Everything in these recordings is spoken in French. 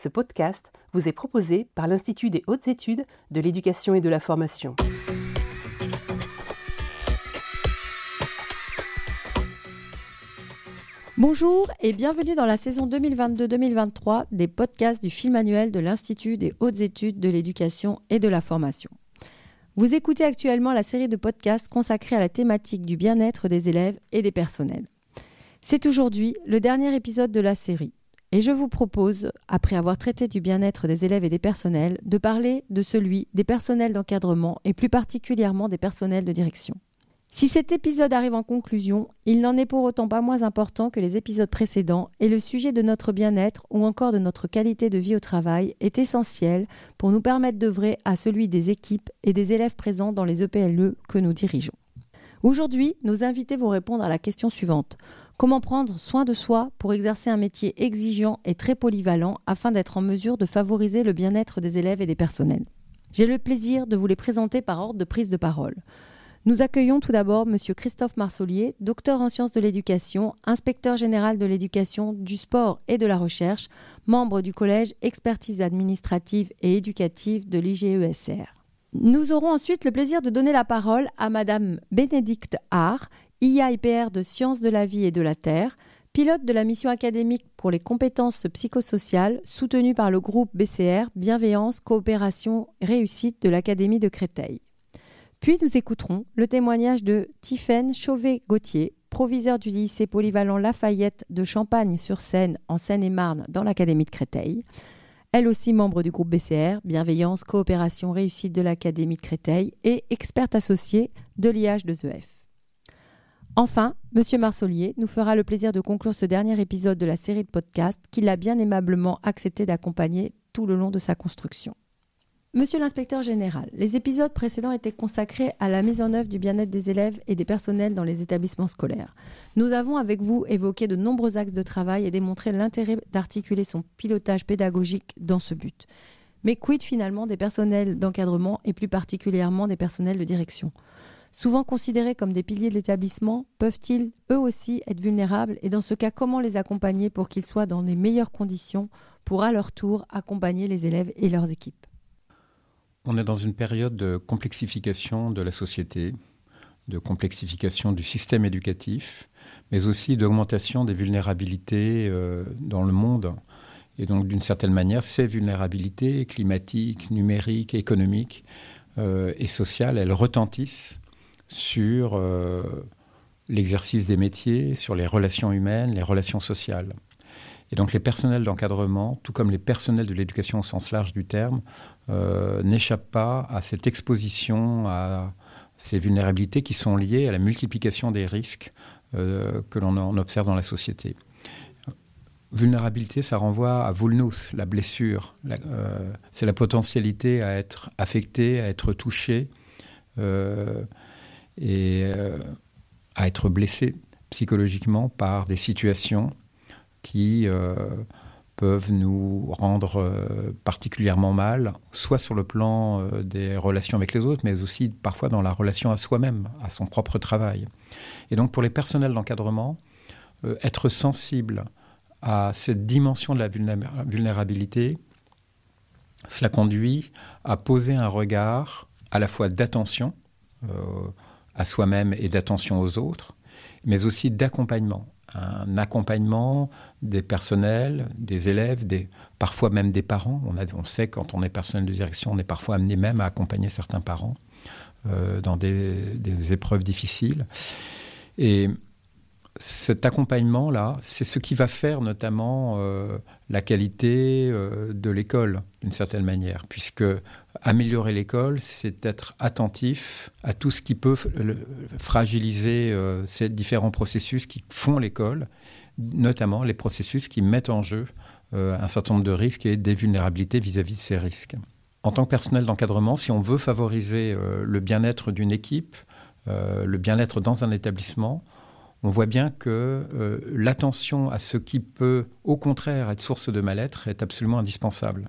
Ce podcast vous est proposé par l'Institut des hautes études de l'éducation et de la formation. Bonjour et bienvenue dans la saison 2022-2023 des podcasts du film annuel de l'Institut des hautes études de l'éducation et de la formation. Vous écoutez actuellement la série de podcasts consacrée à la thématique du bien-être des élèves et des personnels. C'est aujourd'hui le dernier épisode de la série. Et je vous propose, après avoir traité du bien-être des élèves et des personnels, de parler de celui des personnels d'encadrement et plus particulièrement des personnels de direction. Si cet épisode arrive en conclusion, il n'en est pour autant pas moins important que les épisodes précédents et le sujet de notre bien-être ou encore de notre qualité de vie au travail est essentiel pour nous permettre d'œuvrer à celui des équipes et des élèves présents dans les EPLE que nous dirigeons. Aujourd'hui, nos invités vont répondre à la question suivante. Comment prendre soin de soi pour exercer un métier exigeant et très polyvalent afin d'être en mesure de favoriser le bien-être des élèves et des personnels? J'ai le plaisir de vous les présenter par ordre de prise de parole. Nous accueillons tout d'abord M. Christophe Marsolier, docteur en sciences de l'éducation, inspecteur général de l'éducation, du sport et de la recherche, membre du collège expertise administrative et éducative de l'IGESR. Nous aurons ensuite le plaisir de donner la parole à Mme Bénédicte Haar, IAIPR de Sciences de la vie et de la Terre, pilote de la mission académique pour les compétences psychosociales soutenue par le groupe BCR Bienveillance, Coopération, Réussite de l'Académie de Créteil. Puis nous écouterons le témoignage de Tiffaine Chauvet-Gauthier, proviseur du lycée polyvalent Lafayette de Champagne-sur-Seine en Seine-et-Marne dans l'Académie de Créteil. Elle aussi membre du groupe BCR, Bienveillance, Coopération, Réussite de l'Académie de Créteil et experte associée de l'IH2EF. Enfin, M. Marsolier nous fera le plaisir de conclure ce dernier épisode de la série de podcasts qu'il a bien aimablement accepté d'accompagner tout le long de sa construction. Monsieur l'inspecteur général, les épisodes précédents étaient consacrés à la mise en œuvre du bien-être des élèves et des personnels dans les établissements scolaires. Nous avons avec vous évoqué de nombreux axes de travail et démontré l'intérêt d'articuler son pilotage pédagogique dans ce but. Mais quid finalement des personnels d'encadrement et plus particulièrement des personnels de direction? Souvent considérés comme des piliers de l'établissement, peuvent-ils eux aussi être vulnérables? Et dans ce cas, comment les accompagner pour qu'ils soient dans les meilleures conditions pour à leur tour accompagner les élèves et leurs équipes? On est dans une période de complexification de la société, de complexification du système éducatif, mais aussi d'augmentation des vulnérabilités euh, dans le monde. Et donc, d'une certaine manière, ces vulnérabilités climatiques, numériques, économiques euh, et sociales, elles retentissent sur euh, l'exercice des métiers, sur les relations humaines, les relations sociales. Et donc les personnels d'encadrement, tout comme les personnels de l'éducation au sens large du terme, euh, n'échappent pas à cette exposition à ces vulnérabilités qui sont liées à la multiplication des risques euh, que l'on observe dans la société. Vulnérabilité, ça renvoie à vulnus, la blessure. c'est la potentialité à être affecté, à être touché et euh, à être blessé psychologiquement par des situations qui euh, peuvent nous rendre euh, particulièrement mal, soit sur le plan des relations avec les autres, mais aussi parfois dans la relation à soi-même, à son propre travail. Et donc pour les personnels d'encadrement, être sensible à cette dimension de la vulnérabilité, cela conduit à poser un regard à la fois d'attention, à soi-même et d'attention aux autres, mais aussi d'accompagnement. Un accompagnement des personnels, des élèves, des, parfois même des parents. On, a, on sait quand on est personnel de direction, on est parfois amené même à accompagner certains parents euh, dans des, épreuves difficiles. Et cet accompagnement-là, c'est ce qui va faire notamment euh, la qualité euh, de l'école, d'une certaine manière, puisque améliorer l'école, c'est être attentif à tout ce qui peut fragiliser euh, ces différents processus qui font l'école, notamment les processus qui mettent en jeu un certain nombre de risques et des vulnérabilités vis-à-vis de ces risques. En tant que personnel d'encadrement, si on veut favoriser le bien-être d'une équipe, le bien-être dans un établissement, on voit bien que euh, l'attention à ce qui peut, au contraire, être source de mal-être est absolument indispensable.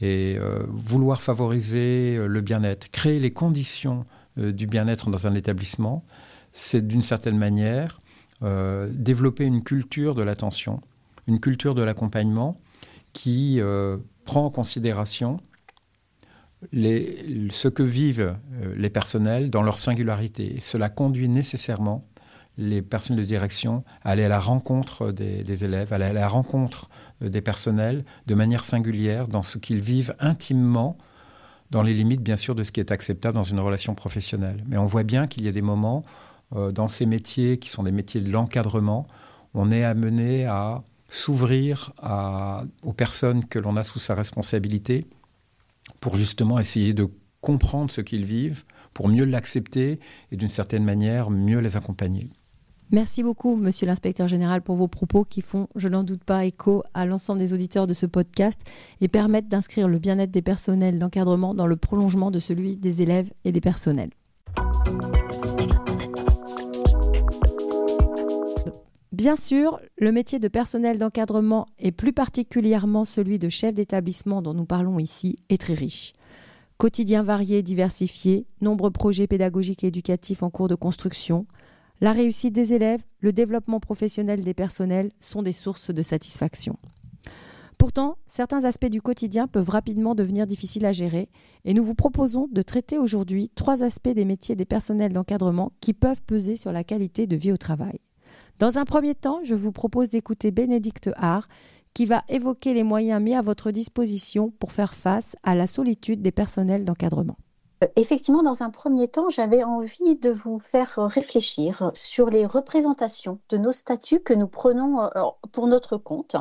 Et euh, vouloir favoriser euh, le bien-être, créer les conditions du bien-être dans un établissement, c'est d'une certaine manière développer une culture de l'attention, une culture de l'accompagnement qui euh, prend en considération ce que vivent euh, les personnels dans leur singularité. Cela conduit nécessairement les personnes de direction à aller à la rencontre des, élèves, à aller à la rencontre euh, des personnels de manière singulière dans ce qu'ils vivent intimement, dans les limites bien sûr de ce qui est acceptable dans une relation professionnelle. Mais on voit bien qu'il y a des moments euh, dans ces métiers qui sont des métiers de l'encadrement, on est amené à s'ouvrir aux personnes que l'on a sous sa responsabilité pour justement essayer de comprendre ce qu'ils vivent, pour mieux l'accepter et d'une certaine manière mieux les accompagner. Merci beaucoup, monsieur l'inspecteur général, pour vos propos qui font, je n'en doute pas, écho à l'ensemble des auditeurs de ce podcast et permettent d'inscrire le bien-être des personnels d'encadrement dans le prolongement de celui des élèves et des personnels. Bien sûr, le métier de personnel d'encadrement et plus particulièrement celui de chef d'établissement dont nous parlons ici est très riche. Quotidien varié et diversifié, nombreux projets pédagogiques et éducatifs en cours de construction, la réussite des élèves, le développement professionnel des personnels sont des sources de satisfaction. Pourtant, certains aspects du quotidien peuvent rapidement devenir difficiles à gérer et nous vous proposons de traiter aujourd'hui trois aspects des métiers des personnels d'encadrement qui peuvent peser sur la qualité de vie au travail. Dans un premier temps, je vous propose d'écouter Bénédicte Haar, qui va évoquer les moyens mis à votre disposition pour faire face à la solitude des personnels d'encadrement. Euh, effectivement, dans un premier temps, j'avais envie de vous faire réfléchir sur les représentations de nos statuts que nous prenons euh, pour notre compte.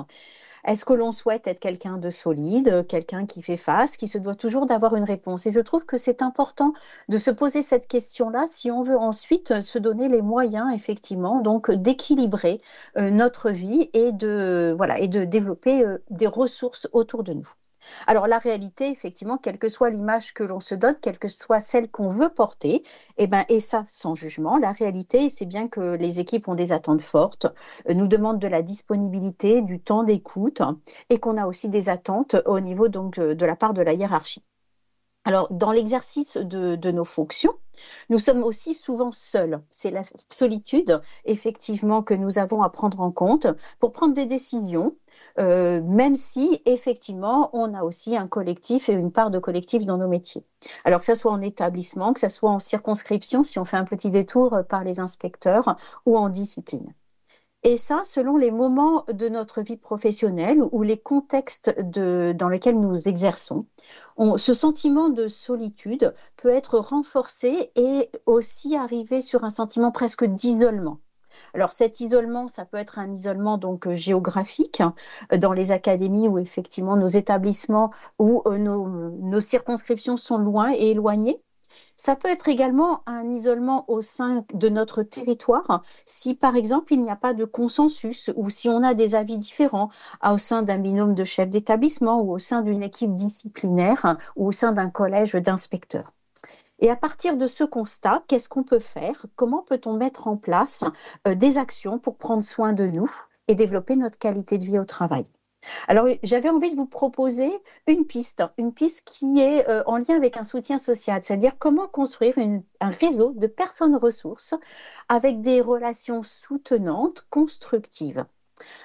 Est-ce que l'on souhaite être quelqu'un de solide, quelqu'un qui fait face, qui se doit toujours d'avoir une réponse? Et je trouve que c'est important de se poser cette question-là si on veut ensuite se donner les moyens, effectivement, donc d'équilibrer euh, notre vie et de, voilà, et de développer euh, des ressources autour de nous. Alors la réalité, effectivement, quelle que soit l'image que l'on se donne, quelle que soit celle qu'on veut porter, et eh ben, et ça sans jugement, la réalité, c'est bien que les équipes ont des attentes fortes, euh, nous demandent de la disponibilité, du temps d'écoute, et qu'on a aussi des attentes au niveau donc euh, de la part de la hiérarchie. Alors, dans l'exercice de, nos fonctions, nous sommes aussi souvent seuls. C'est la solitude, effectivement, que nous avons à prendre en compte pour prendre des décisions euh, même si effectivement on a aussi un collectif et une part de collectif dans nos métiers. Alors que ce soit en établissement, que ce soit en circonscription, si on fait un petit détour par les inspecteurs ou en discipline. Et ça, selon les moments de notre vie professionnelle ou les contextes dans lesquels nous exerçons, ce sentiment de solitude peut être renforcé et aussi arriver sur un sentiment presque d'isolement. Alors cet isolement, ça peut être un isolement donc euh, géographique euh, dans les académies où effectivement nos établissements ou euh, nos, circonscriptions sont loin et éloignées. Ça peut être également un isolement au sein de notre territoire si, par exemple, il n'y a pas de consensus ou si on a des avis différents au sein d'un binôme de chefs d'établissement ou au sein d'une équipe disciplinaire ou au sein d'un collège d'inspecteurs. Et à partir de ce constat, qu'est-ce qu'on peut faire? Comment peut-on mettre en place euh, des actions pour prendre soin de nous et développer notre qualité de vie au travail? Alors, j'avais envie de vous proposer une piste, une piste qui est euh, en lien avec un soutien social, c'est-à-dire comment construire un réseau de personnes ressources avec des relations soutenantes, constructives.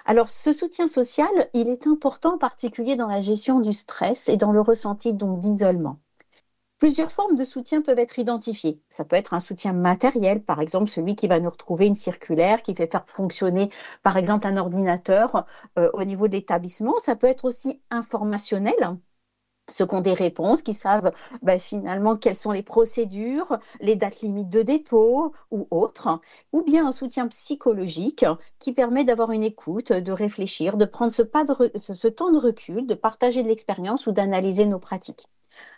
Alors, ce soutien social, il est important en particulier dans la gestion du stress et dans le ressenti d'isolement. Plusieurs formes de soutien peuvent être identifiées. Ça peut être un soutien matériel, par exemple celui qui va nous retrouver une circulaire, qui fait faire fonctionner, par exemple, un ordinateur euh, au niveau de l'établissement. Ça peut être aussi informationnel, ceux qui ont des réponses, qui savent ben, finalement quelles sont les procédures, les dates limites de dépôt ou autres, ou bien un soutien psychologique qui permet d'avoir une écoute, de réfléchir, de prendre ce, temps de recul, de partager de l'expérience ou d'analyser nos pratiques.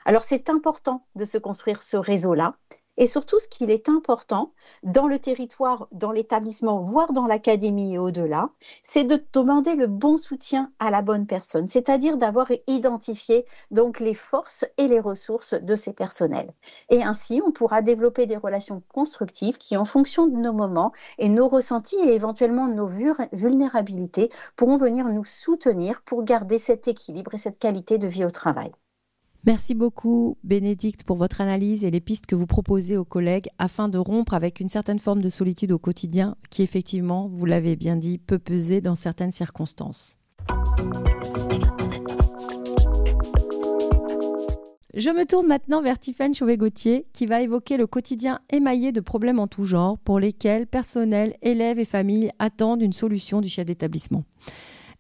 Alors c'est important de se construire ce réseau-là. Et surtout, ce qu'il est important dans le territoire, dans l'établissement, voire dans l'académie et au-delà, c'est de demander le bon soutien à la bonne personne, c'est-à-dire d'avoir identifié donc les forces et les ressources de ces personnels. Et ainsi, on pourra développer des relations constructives qui, en fonction de nos moments et nos ressentis et éventuellement nos vulnérabilités, pourront venir nous soutenir pour garder cet équilibre et cette qualité de vie au travail. Merci beaucoup, Bénédicte, pour votre analyse et les pistes que vous proposez aux collègues afin de rompre avec une certaine forme de solitude au quotidien qui, effectivement, vous l'avez bien dit, peut peser dans certaines circonstances. Je me tourne maintenant vers Tiffaine Chauvet-Gauthier qui va évoquer le quotidien émaillé de problèmes en tout genre pour lesquels personnel, élèves et familles attendent une solution du chef d'établissement.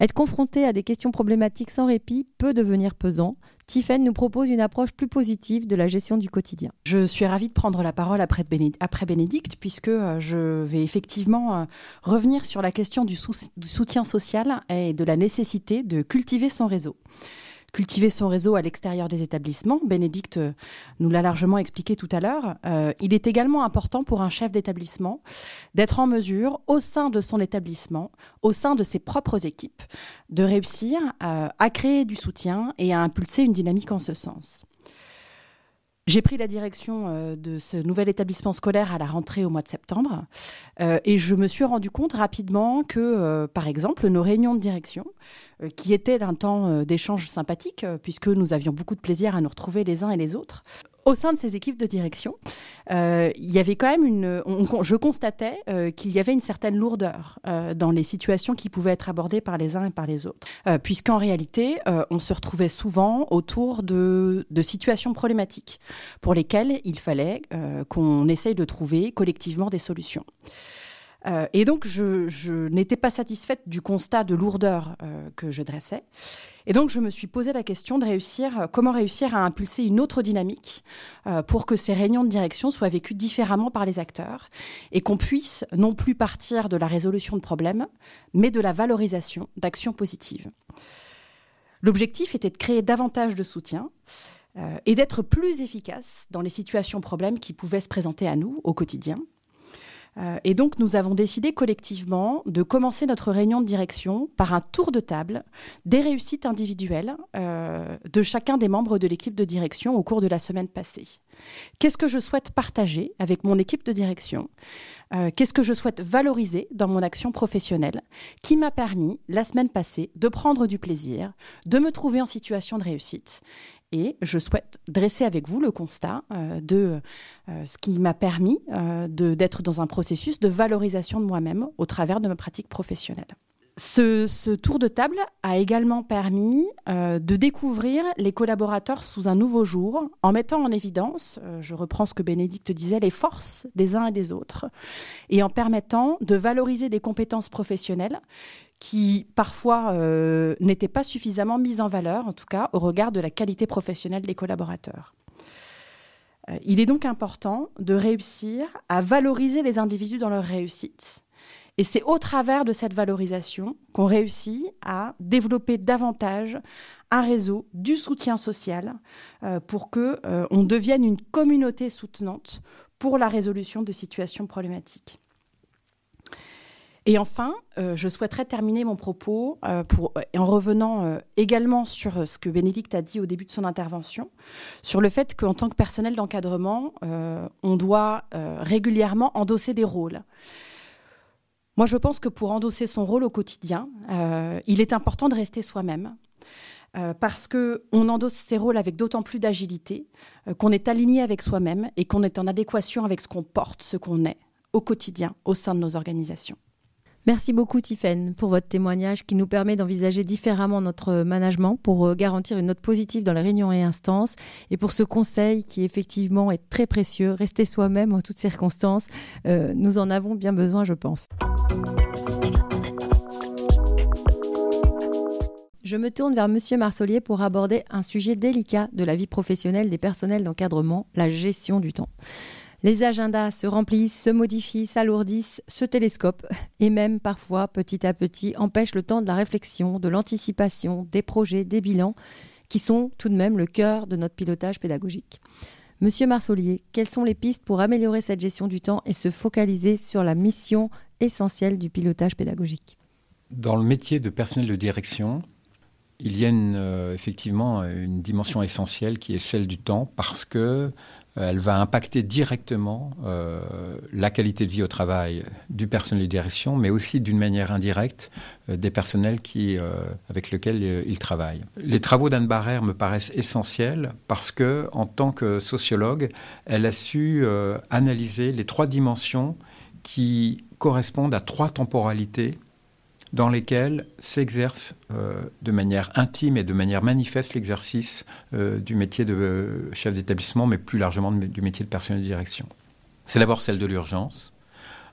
Être confronté à des questions problématiques sans répit peut devenir pesant. Tiffaine nous propose une approche plus positive de la gestion du quotidien. Je suis ravie de prendre la parole après, Bénédicte, puisque euh, je vais effectivement euh, revenir sur la question du soutien social et de la nécessité de cultiver son réseau cultiver son réseau à l'extérieur des établissements. Bénédicte euh, nous l'a largement expliqué tout à l'heure. Euh, il est également important pour un chef d'établissement d'être en mesure, au sein de son établissement, au sein de ses propres équipes, de réussir euh, à créer du soutien et à impulser une dynamique en ce sens. J'ai pris la direction euh, de ce nouvel établissement scolaire à la rentrée au mois de septembre euh, et je me suis rendu compte rapidement que, euh, par exemple, nos réunions de direction, qui étaient d'un temps d'échange sympathique, puisque nous avions beaucoup de plaisir à nous retrouver les uns et les autres, au sein de ces équipes de direction, euh, il y avait quand même une. je constatais euh, qu'il y avait une certaine lourdeur euh, dans les situations qui pouvaient être abordées par les uns et par les autres, puisqu'en réalité, on se retrouvait souvent autour de, de, situations problématiques pour lesquelles il fallait qu'on essaye de trouver collectivement des solutions. Et donc, je, n'étais pas satisfaite du constat de lourdeur que je dressais. Et donc, je me suis posé la question de réussir, euh, comment réussir à impulser une autre dynamique euh, pour que ces réunions de direction soient vécues différemment par les acteurs et qu'on puisse non plus partir de la résolution de problèmes, mais de la valorisation d'actions positives. L'objectif était de créer davantage de soutien euh, et d'être plus efficace dans les situations problèmes qui pouvaient se présenter à nous au quotidien euh, et donc, nous avons décidé collectivement de commencer notre réunion de direction par un tour de table des réussites individuelles euh, de chacun des membres de l'équipe de direction au cours de la semaine passée. Qu'est-ce que je souhaite partager avec mon équipe de direction? Euh, Qu'est-ce que je souhaite valoriser dans mon action professionnelle qui m'a permis, la semaine passée, de prendre du plaisir, de me trouver en situation de réussite? Et je souhaite dresser avec vous le constat euh, de euh, ce qui m'a permis euh, d'être dans un processus de valorisation de moi-même au travers de ma pratique professionnelle. Ce, tour de table a également permis de découvrir les collaborateurs sous un nouveau jour, en mettant en évidence, je reprends ce que Bénédicte disait, les forces des uns et des autres, et en permettant de valoriser des compétences professionnelles qui parfois euh, n'étaient pas suffisamment mises en valeur, en tout cas au regard de la qualité professionnelle des collaborateurs. Euh, il est donc important de réussir à valoriser les individus dans leur réussite. Et c'est au travers de cette valorisation qu'on réussit à développer davantage un réseau du soutien social euh, pour que on devienne une communauté soutenante pour la résolution de situations problématiques. Et enfin, euh, je souhaiterais terminer mon propos euh, pour, en revenant euh, également sur ce que Bénédicte a dit au début de son intervention, sur le fait qu'en tant que personnel d'encadrement, on doit régulièrement endosser des rôles. Moi, je pense que pour endosser son rôle au quotidien, il est important de rester soi-même. parce qu'on endosse ses rôles avec d'autant plus d'agilité, qu'on est aligné avec soi-même et qu'on est en adéquation avec ce qu'on porte, ce qu'on est au quotidien au sein de nos organisations. Merci beaucoup Tiffaine pour votre témoignage qui nous permet d'envisager différemment notre management pour euh, garantir une note positive dans les réunions et instances et pour ce conseil qui effectivement est très précieux, rester soi-même en toutes circonstances. Euh, nous en avons bien besoin je pense. Je me tourne vers Monsieur Marsolier pour aborder un sujet délicat de la vie professionnelle des personnels d'encadrement, la gestion du temps. Les agendas se remplissent, se modifient, s'alourdissent, se télescopent et même parfois, petit à petit, empêchent le temps de la réflexion, de l'anticipation, des projets, des bilans, qui sont tout de même le cœur de notre pilotage pédagogique. Monsieur Marsolier, quelles sont les pistes pour améliorer cette gestion du temps et se focaliser sur la mission essentielle du pilotage pédagogique? Dans le métier de personnel de direction, il y a euh, effectivement une dimension essentielle qui est celle du temps parce que euh, elle va impacter directement euh, la qualité de vie au travail du personnel de direction, mais aussi d'une manière indirecte des personnels avec lesquels ils travaillent. Les travaux d'Anne Barrère me paraissent essentiels parce que, en tant que sociologue, elle a su analyser les trois dimensions qui correspondent à trois temporalités dans lesquels s'exerce de manière intime et de manière manifeste l'exercice du métier de chef d'établissement, mais plus largement du métier de personnel de direction. C'est d'abord celle de l'urgence,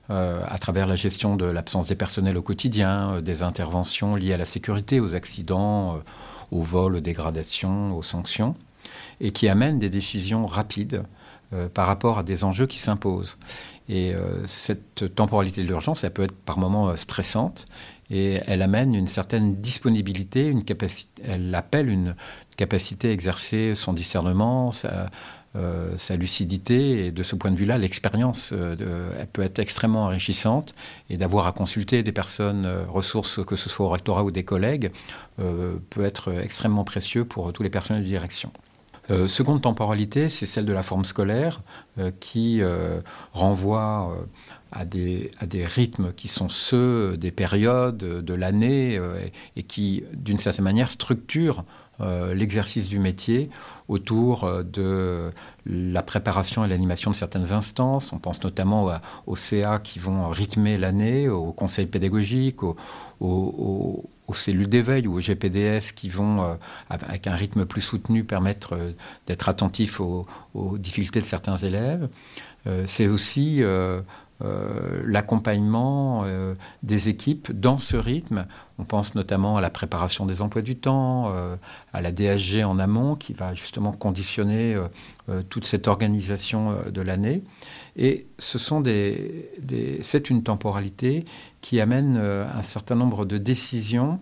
à travers la gestion de l'absence des personnels au quotidien, des interventions liées à la sécurité, aux accidents, aux vols, aux dégradations, aux sanctions, et qui amène des décisions rapides par rapport à des enjeux qui s'imposent. Et euh, cette temporalité de l'urgence, elle peut être par moments euh, stressante et elle amène une certaine disponibilité, une capacité, elle appelle une capacité à exercer son discernement, sa, euh, lucidité. Et de ce point de vue-là, l'expérience, elle peut être extrêmement enrichissante. Et d'avoir à consulter des personnes ressources, que ce soit au rectorat ou des collègues, peut être extrêmement précieux pour tous les personnels de direction. Euh, seconde temporalité, c'est celle de la forme scolaire euh, qui euh, renvoie à des, à, des, rythmes qui sont ceux des périodes de l'année et, qui, d'une certaine manière, structurent l'exercice du métier autour de la préparation et l'animation de certaines instances. On pense notamment aux CA qui vont rythmer l'année, aux conseils pédagogiques, aux, aux, aux cellules d'éveil ou aux GPDS qui vont, euh, avec un rythme plus soutenu, permettre euh, d'être attentifs aux, difficultés de certains élèves. Euh, c'est aussi l'accompagnement des équipes dans ce rythme. On pense notamment à la préparation des emplois du temps, à la DSG en amont qui va justement conditionner toute cette organisation de l'année. Et ce sont des, c'est une temporalité qui amène euh, un certain nombre de décisions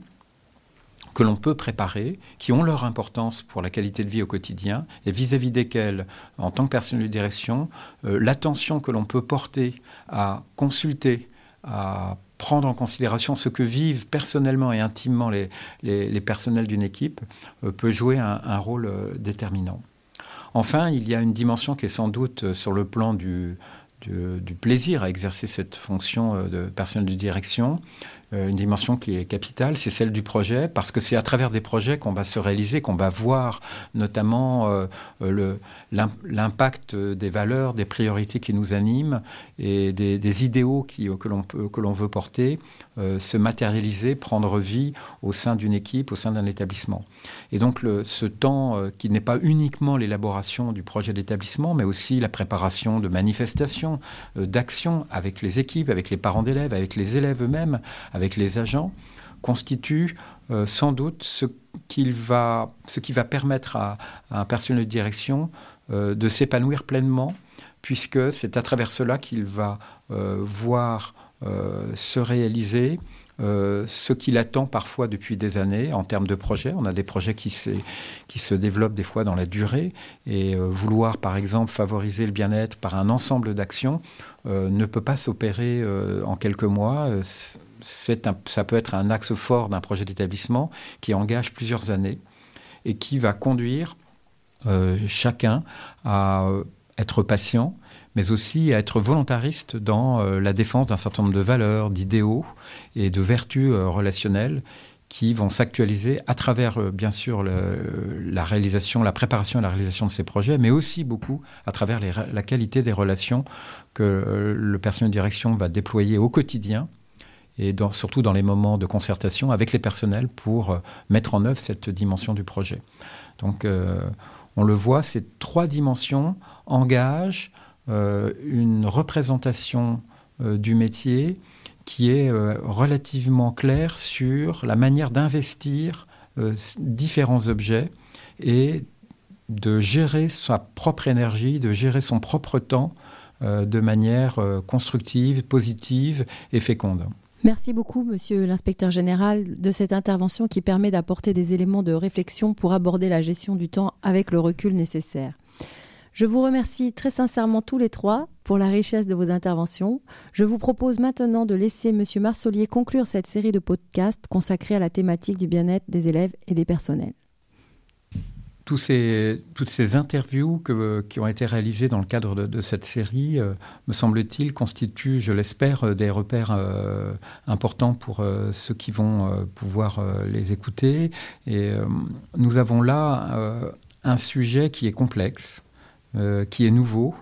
que l'on peut préparer, qui ont leur importance pour la qualité de vie au quotidien, et vis-à-vis desquelles, en tant que personne de direction, euh, l'attention que l'on peut porter à consulter, à prendre en considération ce que vivent personnellement et intimement les, les, personnels d'une équipe, euh, peut jouer un rôle déterminant. Enfin, il y a une dimension qui est sans doute euh, sur le plan du, du, plaisir à exercer cette fonction euh, de personnel de direction, euh, une dimension qui est capitale, c'est celle du projet, parce que c'est à travers des projets qu'on va se réaliser, qu'on va voir notamment euh, l'impact des valeurs, des priorités qui nous animent et des, idéaux qui, que l'on veut porter se matérialiser, prendre vie au sein d'une équipe, au sein d'un établissement. Et donc ce temps qui n'est pas uniquement l'élaboration du projet d'établissement, mais aussi la préparation de manifestations, euh, d'action avec les équipes, avec les parents d'élèves, avec les élèves eux-mêmes, les agents, constitue euh, sans doute ce, va, ce qui va permettre à, un personnel de direction euh, de s'épanouir pleinement, puisque c'est à travers cela qu'il va voir se réaliser euh, ce qu'il attend parfois depuis des années en termes de projets. On a des projets qui, qui se développent des fois dans la durée et euh, vouloir par exemple favoriser le bien-être par un ensemble d'actions euh, ne peut pas s'opérer en quelques mois. Ça peut être un axe fort d'un projet d'établissement qui engage plusieurs années et qui va conduire chacun à être patient, mais aussi à être volontariste dans euh, la défense d'un certain nombre de valeurs, d'idéaux et de vertus euh, relationnelles qui vont s'actualiser à travers, euh, bien sûr, la réalisation, la préparation et la réalisation de ces projets, mais aussi beaucoup à travers la qualité des relations que le personnel de direction va déployer au quotidien et surtout dans les moments de concertation avec les personnels pour mettre en œuvre cette dimension du projet. Donc, on le voit, ces trois dimensions engagent euh, une représentation euh, du métier qui est euh, relativement claire sur la manière d'investir différents objets et de gérer sa propre énergie, de gérer son propre temps de manière constructive, positive et féconde. Merci beaucoup, monsieur l'inspecteur général, de cette intervention qui permet d'apporter des éléments de réflexion pour aborder la gestion du temps avec le recul nécessaire. Je vous remercie très sincèrement tous les trois pour la richesse de vos interventions. Je vous propose maintenant de laisser M. Marsolier conclure cette série de podcasts consacrés à la thématique du bien-être des élèves et des personnels. Toutes ces interviews qui ont été réalisées dans le cadre de, cette série, euh, me semble-t-il, constituent, je l'espère, euh, des repères euh, importants pour ceux qui vont pouvoir les écouter. Et nous avons là un sujet qui est complexe, qui est nouveau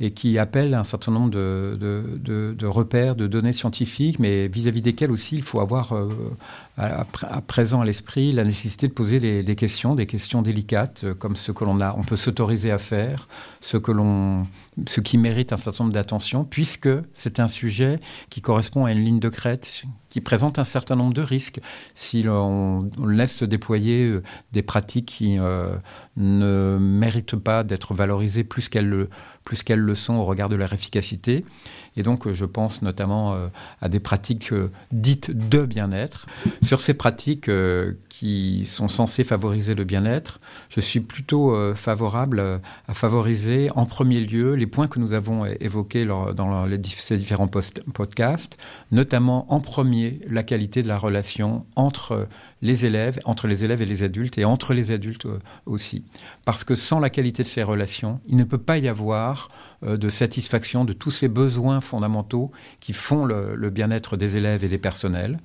et qui appelle un certain nombre de, repères, de données scientifiques, mais vis-à-vis desquels aussi il faut avoir euh, à, présent à l'esprit la nécessité de poser des, questions, des questions délicates, euh, comme ce que l'on a, on peut s'autoriser à faire, ce qui mérite un certain nombre d'attention, puisque c'est un sujet qui correspond à une ligne de crête qui présente un certain nombre de risques. Si l'on laisse se déployer euh, des pratiques qui ne méritent pas d'être valorisées plus qu'elles le sont au regard de leur efficacité. Et donc, euh, je pense notamment euh, à des pratiques euh, dites de bien-être. Sur ces pratiques qui sont censées favoriser le bien-être, je suis plutôt favorable à favoriser en premier lieu les points que nous avons évoqués dans ces différents podcasts, notamment en premier la qualité de la relation entre les élèves, entre les élèves et les adultes, et entre les adultes aussi. Parce que sans la qualité de ces relations, il ne peut pas y avoir de satisfaction de tous ces besoins fondamentaux qui font le, bien-être des élèves et des personnels.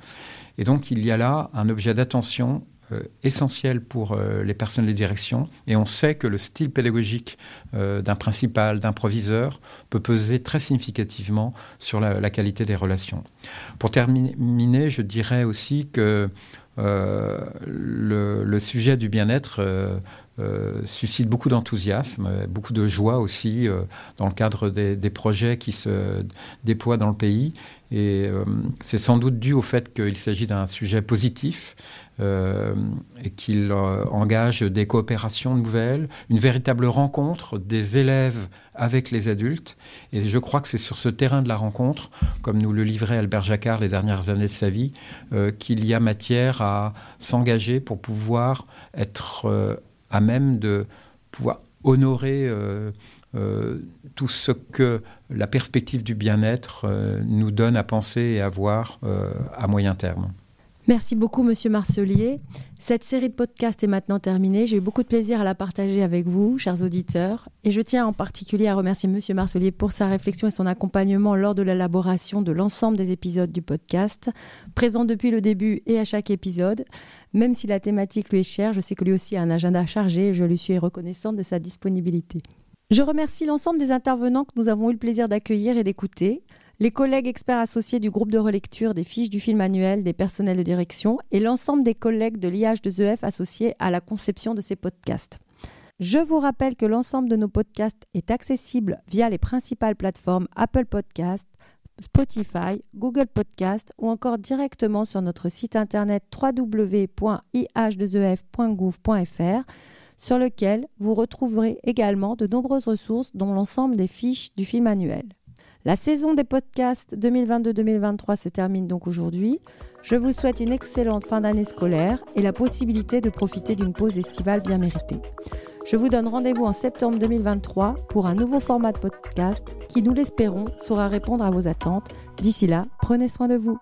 Et donc il y a là un objet d'attention euh, essentiel pour euh, les personnels de direction. Et on sait que le style pédagogique euh, d'un principal, d'un proviseur, peut peser très significativement sur la, qualité des relations. Pour terminer, je dirais aussi que le, sujet du bien-être suscite beaucoup d'enthousiasme, beaucoup de joie aussi euh, dans le cadre des, projets qui se déploient dans le pays. Et euh, c'est sans doute dû au fait qu'il s'agit d'un sujet positif et qu'il engage des coopérations nouvelles, une véritable rencontre des élèves avec les adultes. Et je crois que c'est sur ce terrain de la rencontre, comme nous le livrait Albert Jacquard les dernières années de sa vie, qu'il y a matière à s'engager pour pouvoir être à même de pouvoir honorer euh, euh, tout ce que la perspective du bien-être euh, nous donne à penser et à voir à moyen terme. Merci beaucoup, Monsieur Marcelier. Cette série de podcasts est maintenant terminée. J'ai eu beaucoup de plaisir à la partager avec vous, chers auditeurs. Et je tiens en particulier à remercier Monsieur Marcelier pour sa réflexion et son accompagnement lors de l'élaboration de l'ensemble des épisodes du podcast, présent depuis le début et à chaque épisode. Même si la thématique lui est chère, je sais que lui aussi a un agenda chargé et je lui suis reconnaissante de sa disponibilité. Je remercie l'ensemble des intervenants que nous avons eu le plaisir d'accueillir et d'écouter les collègues experts associés du groupe de relecture des fiches du film annuel des personnels de direction et l'ensemble des collègues de l'IH2EF associés à la conception de ces podcasts. Je vous rappelle que l'ensemble de nos podcasts est accessible via les principales plateformes Apple Podcasts, Spotify, Google Podcasts ou encore directement sur notre site internet www.ih2ef.gouv.fr sur lequel vous retrouverez également de nombreuses ressources dont l'ensemble des fiches du film annuel. La saison des podcasts 2022-2023 se termine donc aujourd'hui. Je vous souhaite une excellente fin d'année scolaire et la possibilité de profiter d'une pause estivale bien méritée. Je vous donne rendez-vous en septembre 2023 pour un nouveau format de podcast qui, nous l'espérons, saura répondre à vos attentes. D'ici là, prenez soin de vous.